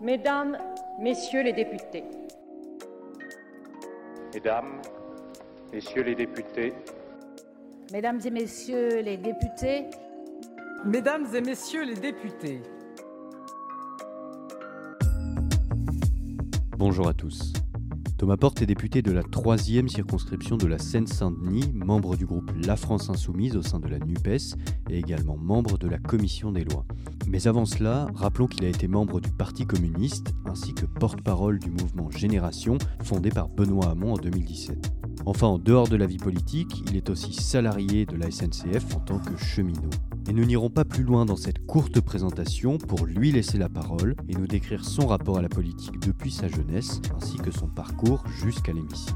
Mesdames, Messieurs les députés. Mesdames, Messieurs les députés. Mesdames et Messieurs les députés. Mesdames et Messieurs les députés. Bonjour à tous. Thomas Porte est député de la troisième circonscription de la Seine-Saint-Denis, membre du groupe La France Insoumise au sein de la NUPES et également membre de la Commission des lois. Mais avant cela, rappelons qu'il a été membre du Parti communiste ainsi que porte-parole du mouvement Génération fondé par Benoît Hamon en 2017. Enfin, en dehors de la vie politique, il est aussi salarié de la SNCF en tant que cheminot. Et nous n'irons pas plus loin dans cette courte présentation pour lui laisser la parole et nous décrire son rapport à la politique depuis sa jeunesse, ainsi que son parcours jusqu'à l'hémicycle.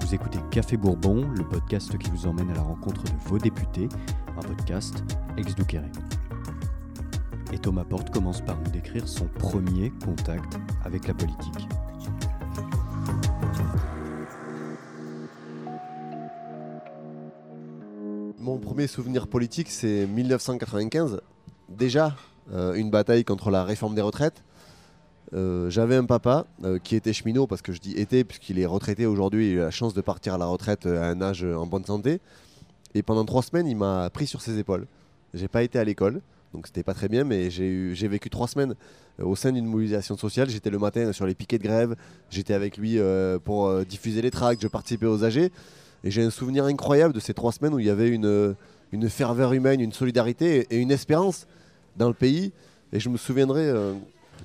Vous écoutez Café Bourbon, le podcast qui vous emmène à la rencontre de vos députés, un podcast ex douqueré Et Thomas Porte commence par nous décrire son premier contact avec la politique. Mon premier souvenir politique, c'est 1995. Déjà, euh, une bataille contre la réforme des retraites. Euh, j'avais un papa euh, qui était cheminot, parce que je dis était, puisqu'il est retraité aujourd'hui, il a eu la chance de partir à la retraite à un âge en bonne santé. Et pendant trois semaines, il m'a pris sur ses épaules. J'ai pas été à l'école, donc c'était pas très bien, mais j'ai vécu trois semaines au sein d'une mobilisation sociale. J'étais le matin sur les piquets de grève, j'étais avec lui pour diffuser les tracts, je participais aux AG. Et j'ai un souvenir incroyable de ces trois semaines où il y avait une, une ferveur humaine, une solidarité et une espérance dans le pays. Et je me souviendrai euh,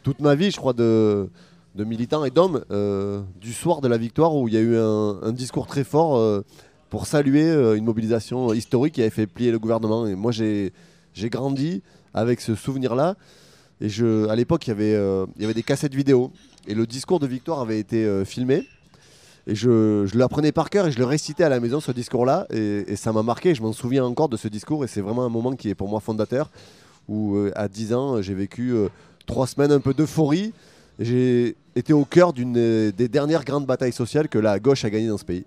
toute ma vie, je crois, de, de militants et d'hommes euh, du soir de la victoire où il y a eu un, discours très fort euh, pour saluer une mobilisation historique qui avait fait plier le gouvernement. Et moi, j'ai grandi avec ce souvenir-là. Et je, à l'époque, il, il y avait des cassettes vidéo. Et le discours de victoire avait été filmé. Et je, l'apprenais par cœur et je le récitais à la maison, ce discours-là. Et, ça m'a marqué, je m'en souviens encore de ce discours. Et c'est vraiment un moment qui est pour moi fondateur. Où euh, à 10 ans, j'ai vécu euh, trois semaines un peu d'euphorie. J'ai été au cœur d'une des dernières grandes batailles sociales que la gauche a gagnées dans ce pays.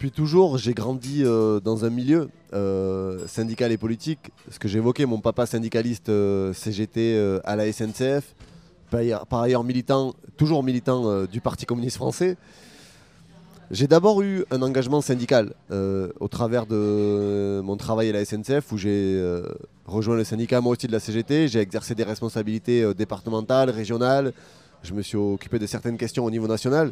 Depuis toujours, j'ai grandi euh, dans un milieu euh, syndical et politique. Ce que j'évoquais, mon papa syndicaliste euh, CGT à la SNCF, par ailleurs militant, toujours militant du Parti communiste français. J'ai d'abord eu un engagement syndical au travers de mon travail à la SNCF où j'ai rejoint le syndicat moi aussi de la CGT. J'ai exercé des responsabilités départementales, régionales. Je me suis occupé de certaines questions au niveau national.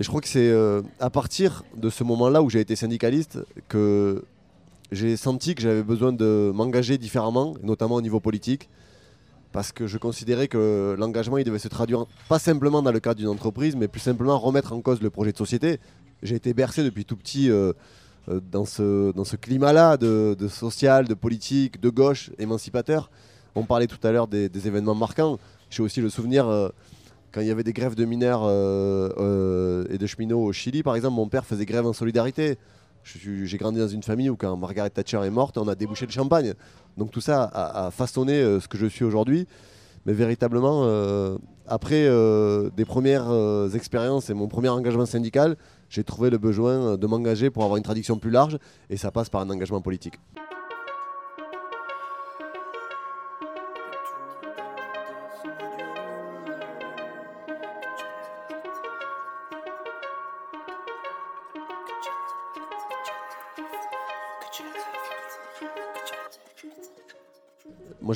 Et je crois que c'est euh, à partir de ce moment-là où j'ai été syndicaliste que j'ai senti que j'avais besoin de m'engager différemment, notamment au niveau politique, parce que je considérais que l'engagement il devait se traduire pas simplement dans le cadre d'une entreprise, mais plus simplement remettre en cause le projet de société. J'ai été bercé depuis tout petit euh, euh, dans ce, dans ce climat-là de, social, de politique, de gauche, émancipateur. On parlait tout à l'heure des, événements marquants. J'ai aussi le souvenir quand il y avait des grèves de mineurs euh, euh, et de cheminots au Chili, par exemple, mon père faisait grève en solidarité. J'ai grandi dans une famille où quand Margaret Thatcher est morte, on a débouché le champagne. Donc tout ça a, façonné euh, ce que je suis aujourd'hui. Mais véritablement, après des premières expériences et mon premier engagement syndical, j'ai trouvé le besoin de m'engager pour avoir une tradition plus large. Et ça passe par un engagement politique.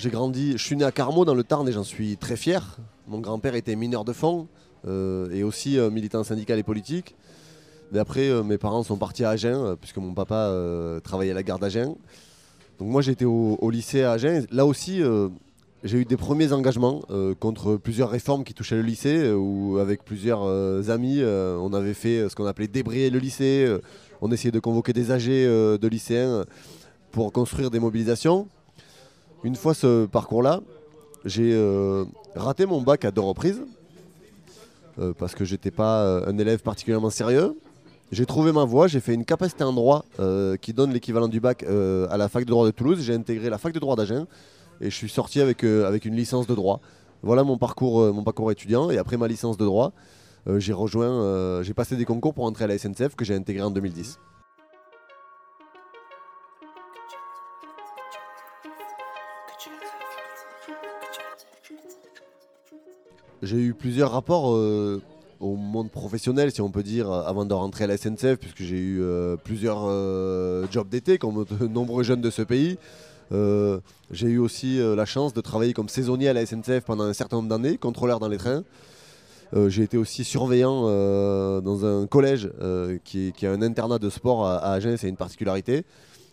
J'ai grandi, je suis né à Carmaux dans le Tarn et j'en suis très fier. Mon grand-père était mineur de fond euh, et aussi euh, militant syndical et politique. Mais après, euh, mes parents sont partis à Agen, puisque mon papa travaillait à la gare d'Agen. Donc moi j'étais au, lycée à Agen. Là aussi, j'ai eu des premiers engagements contre plusieurs réformes qui touchaient le lycée, avec plusieurs amis, on avait fait ce qu'on appelait débrayer le lycée. on essayait de convoquer des AG de lycéens pour construire des mobilisations. Une fois ce parcours-là, j'ai euh, raté mon bac à deux reprises euh, parce que j'étais pas euh, un élève particulièrement sérieux. J'ai trouvé ma voie, j'ai fait une capacité en droit qui donne l'équivalent du bac à la fac de droit de Toulouse. J'ai intégré la fac de droit d'Agen et je suis sorti avec, une licence de droit Voilà mon parcours, étudiant. Et après ma licence de droit, j'ai rejoint, j'ai passé des concours pour entrer à la SNCF que j'ai intégré en 2010. J'ai eu plusieurs rapports euh, au monde professionnel, si on peut dire, avant de rentrer à la SNCF, puisque j'ai eu euh, plusieurs euh, jobs d'été, comme de nombreux jeunes de ce pays. J'ai eu aussi la chance de travailler comme saisonnier à la SNCF pendant un certain nombre d'années, contrôleur dans les trains. J'ai été aussi surveillant dans un collège qui a un internat de sport à, à Agen, c'est une particularité.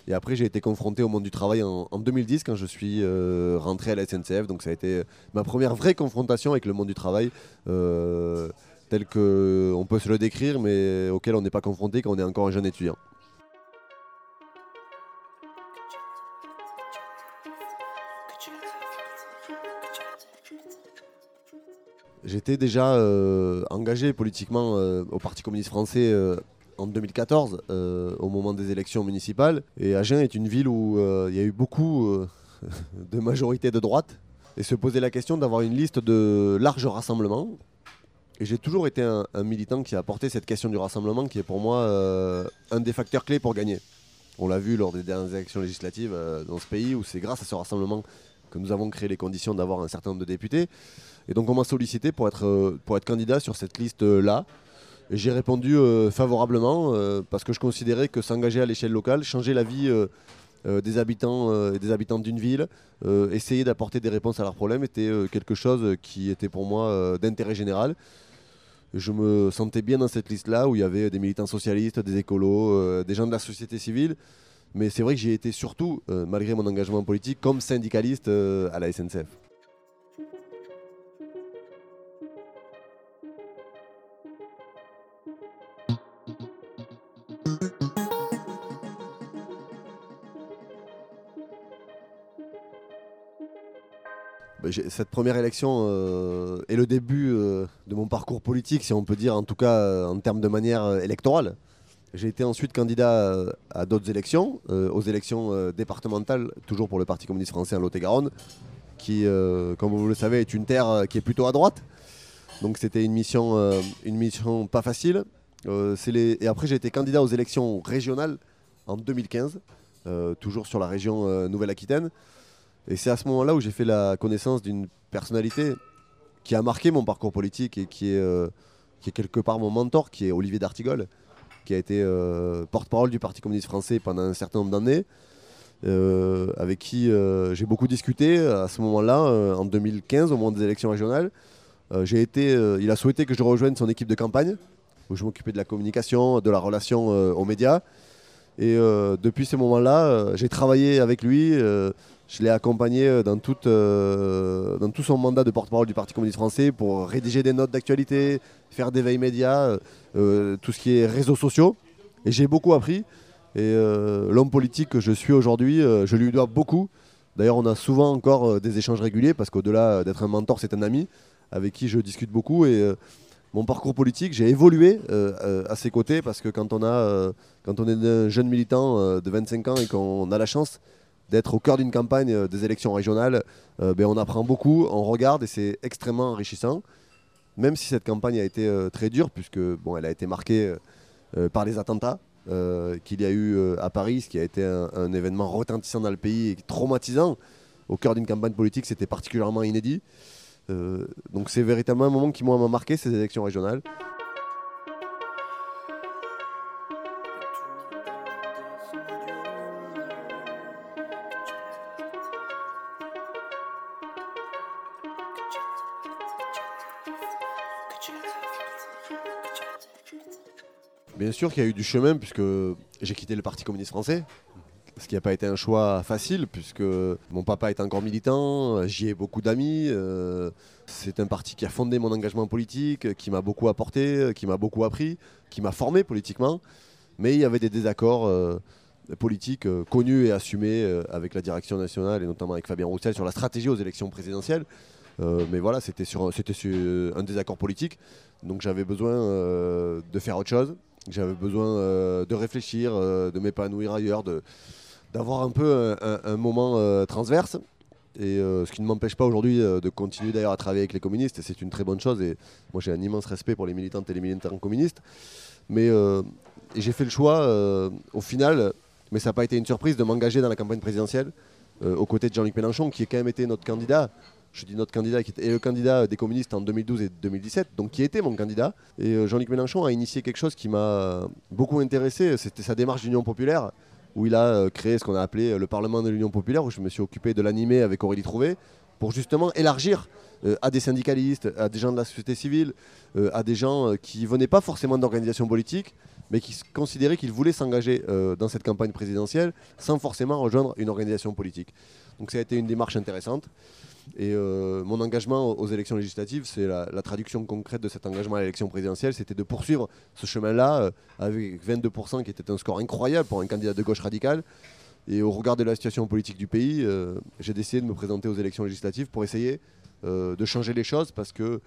Et après, j'ai été confronté au monde du travail en, en 2010 quand je suis euh, rentré à la SNCF. Donc, ça a été ma première vraie confrontation avec le monde du travail, euh, tel qu'on peut se le décrire, mais auquel on n'est pas confronté quand on est encore un jeune étudiant. J'étais déjà euh, engagé politiquement euh, au Parti communiste français euh, en 2014, euh, au moment des élections municipales. Et Agen est une ville où euh, il y a eu beaucoup euh, de majorité de droite. Et se posait la question d'avoir une liste de large rassemblement. Et j'ai toujours été un, militant qui a porté cette question du rassemblement, qui est pour moi un des facteurs clés pour gagner. On l'a vu lors des dernières élections législatives dans ce pays, où c'est grâce à ce rassemblement que nous avons créé les conditions d'avoir un certain nombre de députés. Et donc on m'a sollicité pour être candidat sur cette liste-là. J'ai répondu euh, favorablement euh, parce que je considérais que s'engager à l'échelle locale, changer la vie euh, des habitants et des habitantes d'une ville, essayer d'apporter des réponses à leurs problèmes était quelque chose qui était pour moi d'intérêt général. Je me sentais bien dans cette liste-là où il y avait des militants socialistes, des écolos, des gens de la société civile. Mais c'est vrai que j'ai été surtout, malgré mon engagement politique, comme syndicaliste à la SNCF. Cette première élection euh, est le début euh, de mon parcours politique, si on peut dire, en tout cas euh, en termes de manière électorale. J'ai été ensuite candidat à d'autres élections, aux élections départementales, toujours pour le Parti communiste français en Lot-et-Garonne, qui, comme vous le savez, est une terre qui est plutôt à droite. Donc c'était une mission, pas facile. Et après j'ai été candidat aux élections régionales en 2015, euh, toujours sur la région Nouvelle-Aquitaine. Et c'est à ce moment-là où j'ai fait la connaissance d'une personnalité qui a marqué mon parcours politique et qui est, euh, quelque part mon mentor, qui est Olivier d'Artigol, qui a été euh, porte-parole du Parti communiste français pendant un certain nombre d'années, euh, avec qui j'ai beaucoup discuté à ce moment-là, en 2015, au moment des élections régionales. J'ai été, il a souhaité que je rejoigne son équipe de campagne, où je m'occupais de la communication, de la relation aux médias. Et depuis ce moment-là, j'ai travaillé avec lui. Je l'ai accompagné euh, euh, dans tout son mandat de porte-parole du Parti communiste français pour rédiger des notes d'actualité, faire des veilles médias, euh, tout ce qui est réseaux sociaux. Et j'ai beaucoup appris. Et l'homme politique que je suis aujourd'hui, je lui dois beaucoup. D'ailleurs, on a souvent encore des échanges réguliers parce qu'au-delà d'être un mentor, c'est un ami avec qui je discute beaucoup. Et mon parcours politique, j'ai évolué à ses côtés parce que quand on, a, quand on est un jeune militant de 25 ans et qu'on a la chance d'être au cœur d'une campagne euh, des élections régionales, euh, ben, on apprend beaucoup, on regarde et c'est extrêmement enrichissant. Même si cette campagne a été euh, très dure, puisque bon, elle a été marquée par les attentats qu'il y a eu à Paris, ce qui a été un, événement retentissant dans le pays et traumatisant. Au cœur d'une campagne politique, c'était particulièrement inédit. Donc c'est véritablement un moment qui m'a marqué ces élections régionales. Bien sûr qu'il y a eu du chemin puisque j'ai quitté le Parti communiste français. Ce qui n'a pas été un choix facile puisque mon papa est encore militant, j'y ai beaucoup d'amis. euh, c'est un parti qui a fondé mon engagement politique, qui m'a beaucoup apporté, qui m'a beaucoup appris, qui m'a formé politiquement. Mais il y avait des désaccords euh, politiques euh, connus et assumés avec la direction nationale et notamment avec Fabien Roussel sur la stratégie aux élections présidentielles. Mais voilà, c'était sur, un désaccord politique. Donc j'avais besoin de faire autre chose. J'avais besoin euh, de réfléchir, euh, de m'épanouir ailleurs, d'avoir un peu un, moment euh, transverse. Et ce qui ne m'empêche pas aujourd'hui de continuer d'ailleurs à travailler avec les communistes, et c'est une très bonne chose. Et moi j'ai un immense respect pour les militantes et les militants communistes. Mais j'ai fait le choix, au final, mais ça n'a pas été une surprise, de m'engager dans la campagne présidentielle aux côtés de Jean-Luc Mélenchon, qui est quand même été notre candidat. Je dis notre candidat, qui était le candidat des communistes en 2012 et 2017, donc qui était mon candidat. Et euh, Jean-Luc Mélenchon a initié quelque chose qui m'a beaucoup intéressé, c'était sa démarche d'union populaire où il a euh, créé ce qu'on a appelé euh, le Parlement de l'Union populaire, où je me suis occupé de l'animer avec Aurélie Trouvé, pour justement élargir euh, à des syndicalistes, à des gens de la société civile, euh, à des gens euh, qui venaient pas forcément d'organisations politiques, mais qui considéraient qu'ils voulaient s'engager euh, dans cette campagne présidentielle sans forcément rejoindre une organisation politique. Donc ça a été une démarche intéressante. Et euh, mon engagement aux- élections législatives, c'est la, traduction concrète de cet engagement à l'élection présidentielle, c'était de poursuivre ce chemin-là euh, avec 22%, qui était un score incroyable pour un candidat de gauche radicale. Et au regard de la situation politique du pays, euh, j'ai décidé de me présenter aux élections législatives pour essayer de changer les choses, parce que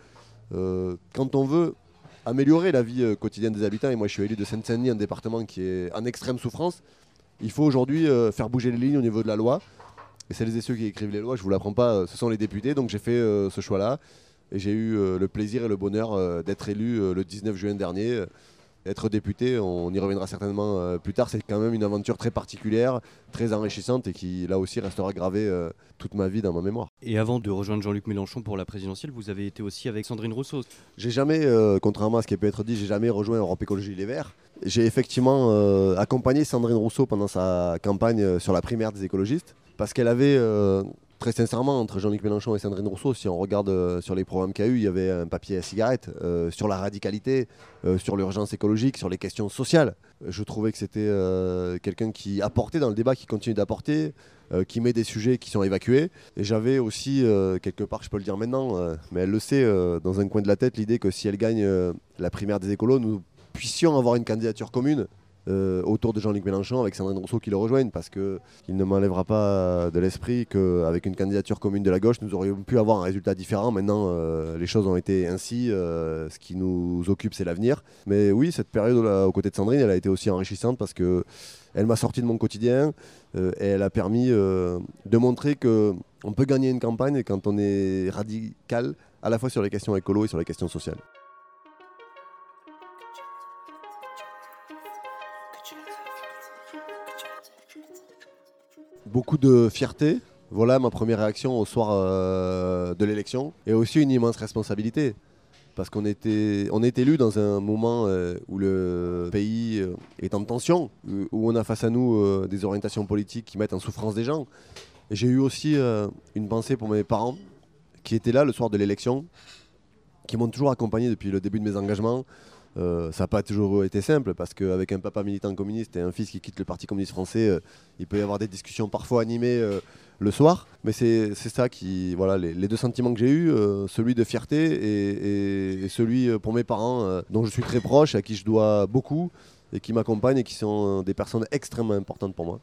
quand on veut améliorer la vie quotidienne des habitants, et moi je suis élu de Seine-Saint-Denis, un département qui est en extrême souffrance, il faut aujourd'hui faire bouger les lignes au niveau de la loi. Et celles et ceux qui écrivent les lois, je vous l'apprends pas, euh, ce sont les députés. Donc j'ai fait euh, ce choix-là. Et j'ai eu euh, le plaisir et le bonheur d'être élu le 19 juin dernier. Être député, on y reviendra certainement plus tard, c'est quand même une aventure très particulière, très enrichissante et qui là aussi restera gravée toute ma vie dans ma mémoire. Et avant de rejoindre Jean-Luc Mélenchon pour la présidentielle, vous avez été aussi avec Sandrine Rousseau. J'ai jamais, euh, contrairement à ce qui peut être dit, j'ai jamais rejoint Europe Écologie Les Verts. J'ai effectivement euh, accompagné Sandrine Rousseau pendant sa campagne euh, sur la primaire des écologistes, parce qu'elle avait, euh, très sincèrement, entre Jean-Luc Mélenchon et Sandrine Rousseau, si on regarde sur les programmes qu'il y a eu, il y avait un papier à cigarette sur la radicalité, sur l'urgence écologique, sur les questions sociales. Je trouvais que c'était quelqu'un qui apportait dans le débat, qui continue d'apporter, qui met des sujets qui sont évacués. Et j'avais aussi, quelque part, je peux le dire maintenant, mais elle le sait, dans un coin de la tête, l'idée que si elle gagne la primaire des écolos, nous puissions avoir une candidature commune euh, autour de Jean-Luc Mélenchon avec Sandrine Rousseau qui le rejoignent parce qu'il ne m'enlèvera pas de l'esprit qu'avec une candidature commune de la gauche, nous aurions pu avoir un résultat différent. Maintenant, euh, les choses ont été ainsi. euh, ce qui nous occupe, c'est l'avenir. Mais oui, cette période là, aux côtés de Sandrine, elle a été aussi enrichissante parce que elle m'a sorti de mon quotidien et elle a permis de montrer que on peut gagner une campagne quand on est radical à la fois sur les questions écolo et sur les questions sociales. Beaucoup de fierté. Voilà ma première réaction au soir euh, de l'élection. Et aussi une immense responsabilité. Parce qu'on est élu dans un moment euh, où le pays euh, est en tension, où on a face à nous des orientations politiques qui mettent en souffrance des gens. J'ai eu aussi une pensée pour mes parents qui étaient là le soir de l'élection, qui m'ont toujours accompagné depuis le début de mes engagements. Euh, ça n'a pas toujours été simple parce qu'avec un papa militant communiste et un fils qui quitte le Parti communiste français, euh, il peut y avoir des discussions parfois animées euh, le soir. Mais c'est ça qui. Voilà, les, deux sentiments que j'ai eus, celui de fierté et, et- celui pour mes parents, dont je suis très proche, à qui je dois beaucoup et qui m'accompagnent et qui sont des personnes extrêmement importantes pour moi.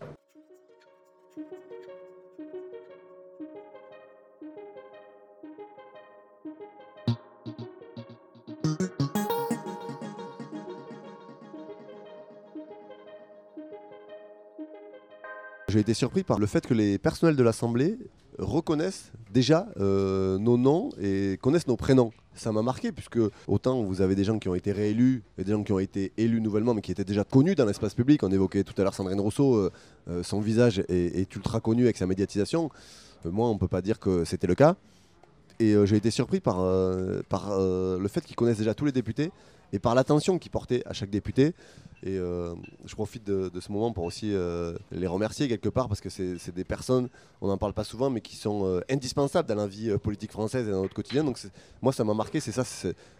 J'ai été surpris par le fait que les personnels de l'Assemblée reconnaissent déjà euh, nos noms et connaissent nos prénoms. Ça m'a marqué puisque autant vous avez des gens qui ont été réélus et des gens qui ont été élus nouvellement mais qui étaient déjà connus dans l'espace public. On évoquait tout à l'heure Sandrine Rousseau, euh, euh, son visage est, ultra connu avec sa médiatisation. Moi on ne peut pas dire que c'était le cas. Et j'ai été surpris par, le fait qu'ils connaissent déjà tous les députés et par l'attention qu'ils portaient à chaque député. Et euh, je profite de, ce moment pour aussi euh, les remercier quelque part parce que c'est des personnes, on n'en parle pas souvent, mais qui sont euh, indispensables dans la vie politique française et dans notre quotidien. Donc moi, ça m'a marqué, c'est ça,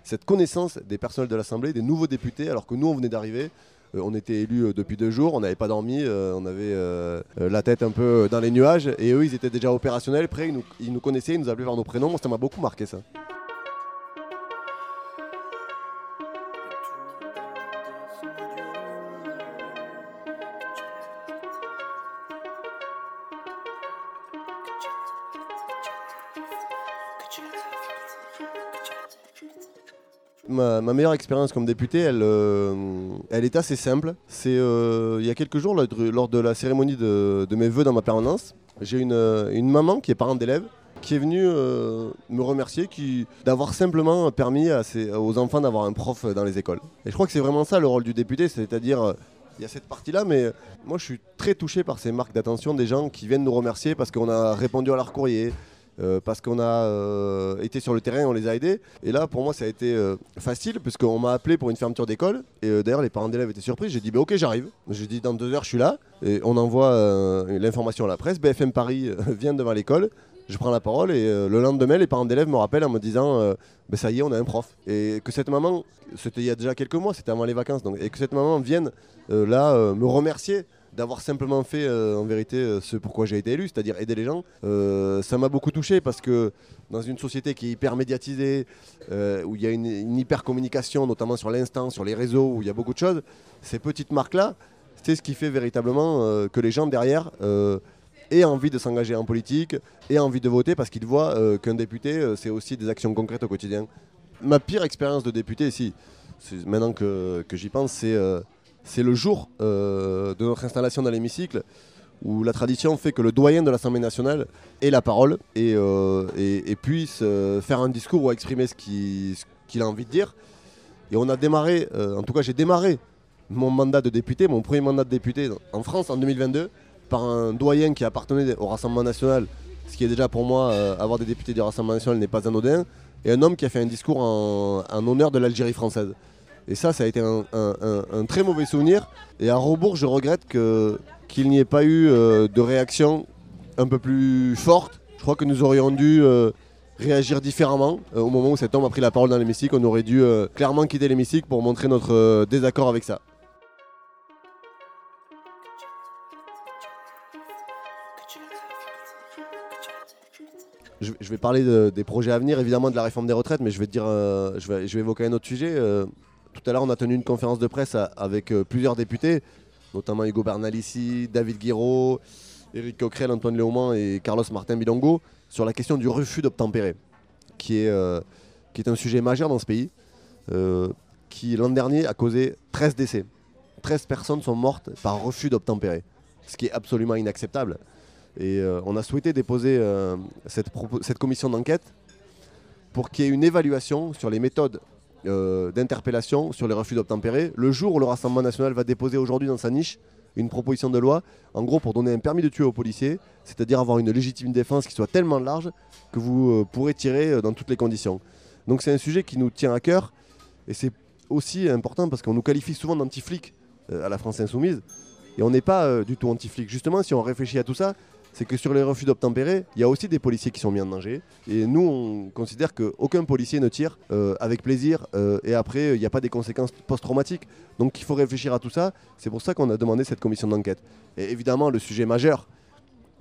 cette connaissance des personnels de l'Assemblée, des nouveaux députés, alors que nous, on venait d'arriver. On était élus depuis deux jours, on n'avait pas dormi, on avait la tête un peu dans les nuages, et eux, ils étaient déjà opérationnels, prêts, ils nous, connaissaient, ils nous appelaient par nos prénoms. Ça m'a beaucoup marqué ça. Ma, meilleure expérience comme député, elle, euh, est assez simple. C'est euh, il y a quelques jours, lors de, la cérémonie de, mes vœux dans ma permanence, J'ai une, euh, une maman qui est parent d'élève qui est venue me remercier d'avoir simplement permis aux enfants d'avoir un prof dans les écoles. Et je crois que c'est vraiment ça le rôle du député, c'est-à-dire il y a cette partie-là, mais moi je suis très touché par ces marques d'attention des gens qui viennent nous remercier parce qu'on a répondu à leur courrier, parce qu'on a euh, été sur le terrain, on les a aidés. Et là, pour moi, ça a été euh, facile, puisqu'on m'a appelé pour une fermeture d'école. Et euh, d'ailleurs, les parents d'élèves étaient surpris. J'ai dit, bah, ok, j'arrive. J'ai dit, dans deux heures, je suis là. Et on envoie euh, l'information à la presse. BFM Paris euh, vient devant l'école. Je prends la parole et euh, le lendemain, les parents d'élèves me rappellent en me disant euh, Ben, ça y est, on a un prof. Et que cette maman, c'était il y a déjà quelques mois, c'était avant les vacances, donc, et que cette maman vienne euh, là euh, me remercier d'avoir simplement fait euh, en vérité euh, ce pourquoi j'ai été élu, c'est-à-dire aider les gens, euh, ça m'a beaucoup touché parce que dans une société qui est hyper médiatisée, où il y a une, hyper communication, notamment sur l'instant, sur les réseaux, où il y a beaucoup de choses, ces petites marques-là, c'est ce qui fait véritablement que les gens derrière aient envie de s'engager en politique, aient envie de voter parce qu'ils voient qu'un député, c'est aussi des actions concrètes au quotidien. Ma pire expérience de député c'est- maintenant que, j'y pense, c'est c'est le jour euh, de notre installation dans l'hémicycle où la tradition fait que le doyen de l'Assemblée nationale ait la parole et, euh, puisse euh, faire un discours ou exprimer ce qu'il a envie de dire. Et on a démarré, en tout cas j'ai démarré mon mandat de député, mon premier mandat de député en France en 2022 par un doyen qui appartenait au Rassemblement national, ce qui est déjà pour moi, avoir des députés du Rassemblement national n'est pas anodin, et un homme qui a fait un discours en honneur de l'Algérie française. Et ça, ça a été un, très mauvais souvenir. Et à rebours, je regrette qu'il n'y ait pas eu euh, de réaction un peu plus forte. Je crois que nous aurions dû euh, réagir différemment. Euh, au moment où cet homme a pris la parole dans l'hémicycle, on aurait dû clairement quitter l'hémicycle pour montrer notre désaccord avec ça. Je, vais parler de- des projets à venir, évidemment de la réforme des retraites, mais je vais, dire, je vais, évoquer un autre sujet. Tout à l'heure, on a tenu une conférence de presse avec euh, plusieurs députés, notamment Hugo Bernalici, David Guiraud, Éric Coquerel, Antoine Léaumont et Carlos Martin Bilongo, sur la question du refus d'obtempérer, qui est, euh, un sujet majeur dans ce pays, euh, qui l'an dernier a causé 13 décès. 13 personnes sont mortes par refus d'obtempérer, ce qui est absolument inacceptable. Et on a souhaité déposer cette commission d'enquête pour qu'il y ait une évaluation sur les méthodes euh, d'interpellation sur les refus d'obtempérer. Le jour où le Rassemblement national va déposer aujourd'hui dans sa niche une proposition de loi, en gros pour donner un permis de tuer aux policiers, c'est-à-dire avoir une légitime défense qui soit tellement large que vous euh, pourrez tirer euh, dans toutes les conditions. Donc c'est un sujet qui nous tient à cœur et c'est aussi important parce qu'on nous qualifie souvent d'anti-flics à la France insoumise et on n'est pas du tout anti-flics. Justement, si on réfléchit à tout ça, c'est que sur les refus d'obtempérer, il y a aussi des policiers qui sont mis en danger. Et nous, on considère qu'aucun policier ne tire euh, avec plaisir euh, et après, il n'y a pas des conséquences post-traumatiques. Donc il faut réfléchir à tout ça. C'est pour ça qu'on a demandé cette commission d'enquête. Et évidemment, le sujet majeur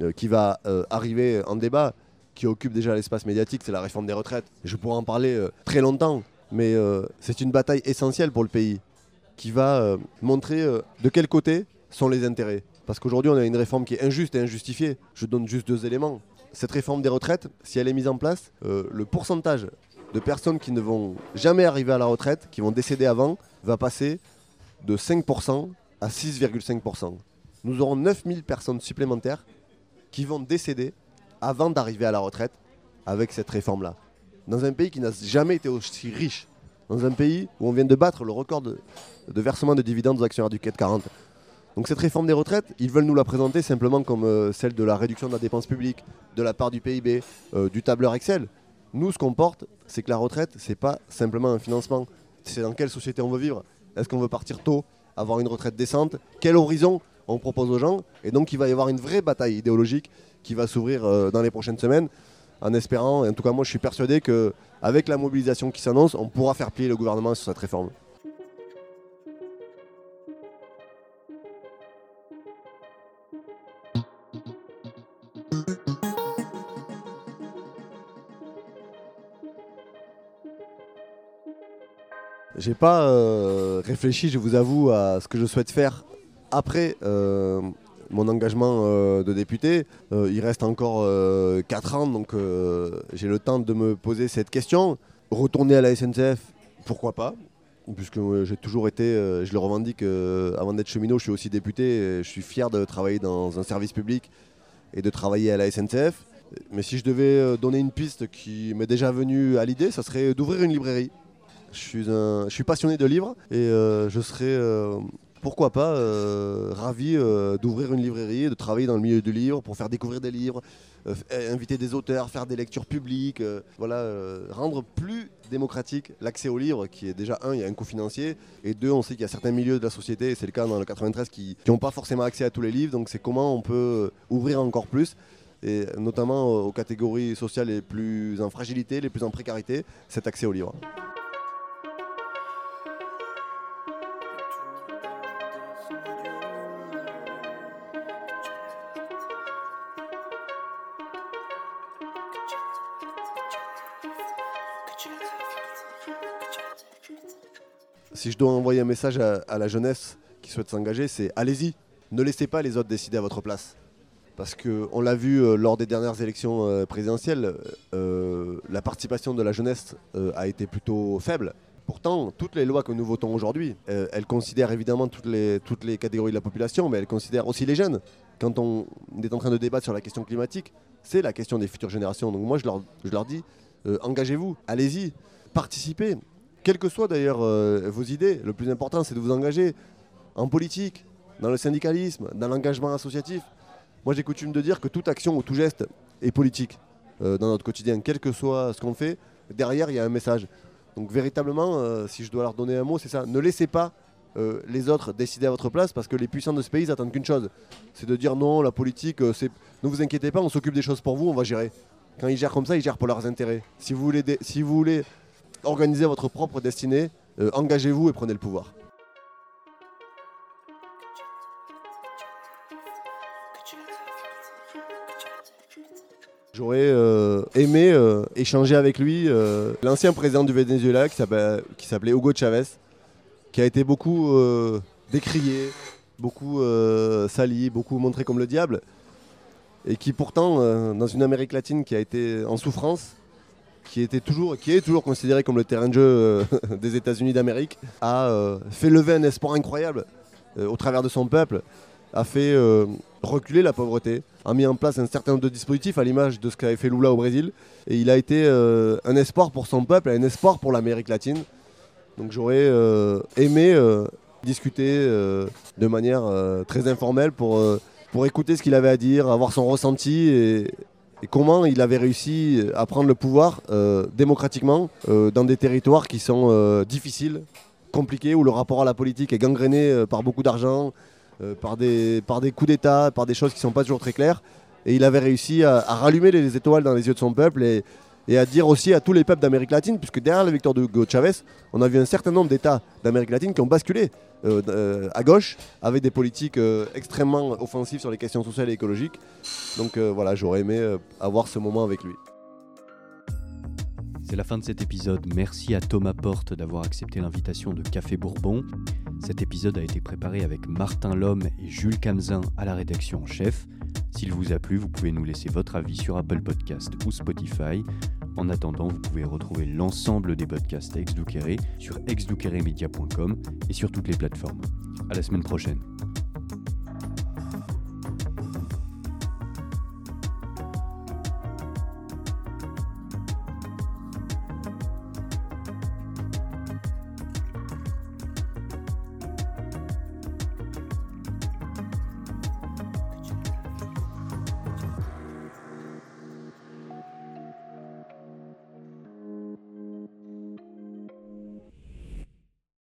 euh, qui va arriver en débat, qui occupe déjà l'espace médiatique, c'est la réforme des retraites. Je pourrais en parler très longtemps, mais c'est une bataille essentielle pour le pays qui va montrer de quel côté sont les intérêts. Parce qu'aujourd'hui, on a une réforme qui est injuste et injustifiée. Je donne juste deux éléments. Cette réforme des retraites, si elle est mise en place, euh, le pourcentage de personnes qui ne vont jamais arriver à la retraite, qui vont décéder avant, va passer de 5% à 6,5%. Nous aurons 9000 personnes supplémentaires qui vont décéder avant d'arriver à la retraite avec cette réforme-là. Dans un pays qui n'a jamais été aussi riche, dans un pays où on vient de battre le record de, versement de dividendes aux actionnaires du CAC 40. Donc cette réforme des retraites, ils veulent nous la présenter simplement comme euh, celle de la réduction de la dépense publique, de la part du PIB, euh, du tableur Excel. Nous, ce qu'on porte, c'est que la retraite, c'est pas simplement un financement. C'est dans quelle société on veut vivre. Est-ce qu'on veut partir tôt, avoir une retraite décente? Quel horizon on propose aux gens? Et donc, il va y avoir une vraie bataille idéologique qui va s'ouvrir euh, dans les prochaines semaines, en espérant, en tout cas moi, je suis persuadé que avec la mobilisation qui s'annonce, on pourra faire plier le gouvernement sur cette réforme. J'ai pas euh, réfléchi, je vous avoue, à ce que je souhaite faire après euh, mon engagement euh, de député. Il reste encore 4 ans, donc j'ai le temps de me poser cette question. Retourner à la SNCF, pourquoi pas? Puisque j'ai toujours été, je le revendique, avant d'être cheminot, je suis aussi député. je suis fier de travailler dans un service public et de travailler à la SNCF. Mais si je devais donner une piste qui m'est déjà venue à l'idée, ça serait d'ouvrir une librairie. Je suis, passionné de livres et euh, je serais, euh, pourquoi pas, euh, ravi d'ouvrir une librairie, de travailler dans le milieu du livre pour faire découvrir des livres, inviter des auteurs, faire des lectures publiques, voilà, rendre plus démocratique l'accès aux livres, qui est déjà un, il y a un coût financier, et deux, on sait qu'il y a certains milieux de la société, et c'est le cas dans le 93, qui n'ont pas forcément accès à tous les livres, donc c'est comment on peut ouvrir encore plus et notamment aux catégories sociales les plus en fragilité, les plus en précarité, cet accès aux livres. Si je dois envoyer un message à, la jeunesse qui souhaite s'engager, c'est allez-y, ne laissez pas les autres décider à votre place. Parce qu'on l'a vu euh, lors des dernières élections euh, présidentielles, euh, la participation de la jeunesse a été plutôt faible. Pourtant, toutes les lois que nous votons aujourd'hui, elles considèrent évidemment toutes les, catégories de la population, mais elles considèrent aussi les jeunes. Quand on est en train de débattre sur la question climatique, c'est la question des futures générations. Donc moi, je leur, je leur dis, engagez-vous, allez-y, participez. Quelles que soient d'ailleurs euh, vos idées, le plus important, c'est de vous engager en politique, dans le syndicalisme, dans l'engagement associatif. Moi, j'ai coutume de dire que toute action ou tout geste est politique euh, dans notre quotidien, quel que soit ce qu'on fait. Derrière, il y a un message. Donc, véritablement, euh, si je dois leur donner un mot, c'est ça. Ne laissez pas les autres décider à votre place parce que les puissants de ce pays ils attendent qu'une chose c'est de dire non, la politique, c'est... ne vous inquiétez pas, on s'occupe des choses pour vous, on va gérer. Quand ils gèrent comme ça, ils gèrent pour leurs intérêts. Si vous voulez, si vous voulez organiser votre propre destinée, euh, engagez-vous et prenez le pouvoir. J'aurais euh, aimé euh, échanger avec lui, l'ancien président du Venezuela qui s'appelait Hugo Chavez, qui a été beaucoup décrié, beaucoup sali, beaucoup montré comme le diable, et qui pourtant, dans une Amérique latine qui a été en souffrance, qui, était toujours, qui est toujours considéré comme le terrain de jeu euh, des États-Unis d'Amérique, a euh, fait lever un espoir incroyable euh, au travers de son peuple, a fait reculer la pauvreté, a mis en place un certain nombre de dispositifs à l'image de ce qu'avait fait Lula au Brésil, et il a été un espoir pour son peuple, un espoir pour l'Amérique latine. Donc j'aurais aimé discuter de manière très informelle pour, pour écouter ce qu'il avait à dire, avoir son ressenti et, et comment il avait réussi à prendre le pouvoir euh, démocratiquement euh, dans des territoires qui sont euh, difficiles, compliqués, où le rapport à la politique est gangréné par beaucoup d'argent, par, des, par des coups d'État, par des choses qui ne sont pas toujours très claires. Et il avait réussi à, à rallumer les étoiles dans les yeux de son peuple et, et à dire aussi à tous les peuples d'Amérique latine, puisque derrière la victoire de Hugo Chavez, on a vu un certain nombre d'États d'Amérique latine qui ont basculé euh, euh, à gauche avec des politiques euh, extrêmement offensives sur les questions sociales et écologiques. Donc voilà, j'aurais aimé avoir ce moment avec lui. C'est la fin de cet épisode. Merci à Thomas Porte d'avoir accepté l'invitation de Café Bourbon. Cet épisode a été préparé avec Martin Lhomme et Jules Camzin à la rédaction en chef. S'il vous a plu, vous pouvez nous laisser votre avis sur Apple Podcast ou Spotify. En attendant, vous pouvez retrouver l'ensemble des podcasts ex sur exduqueremedia.com et sur toutes les plateformes. À la semaine prochaine.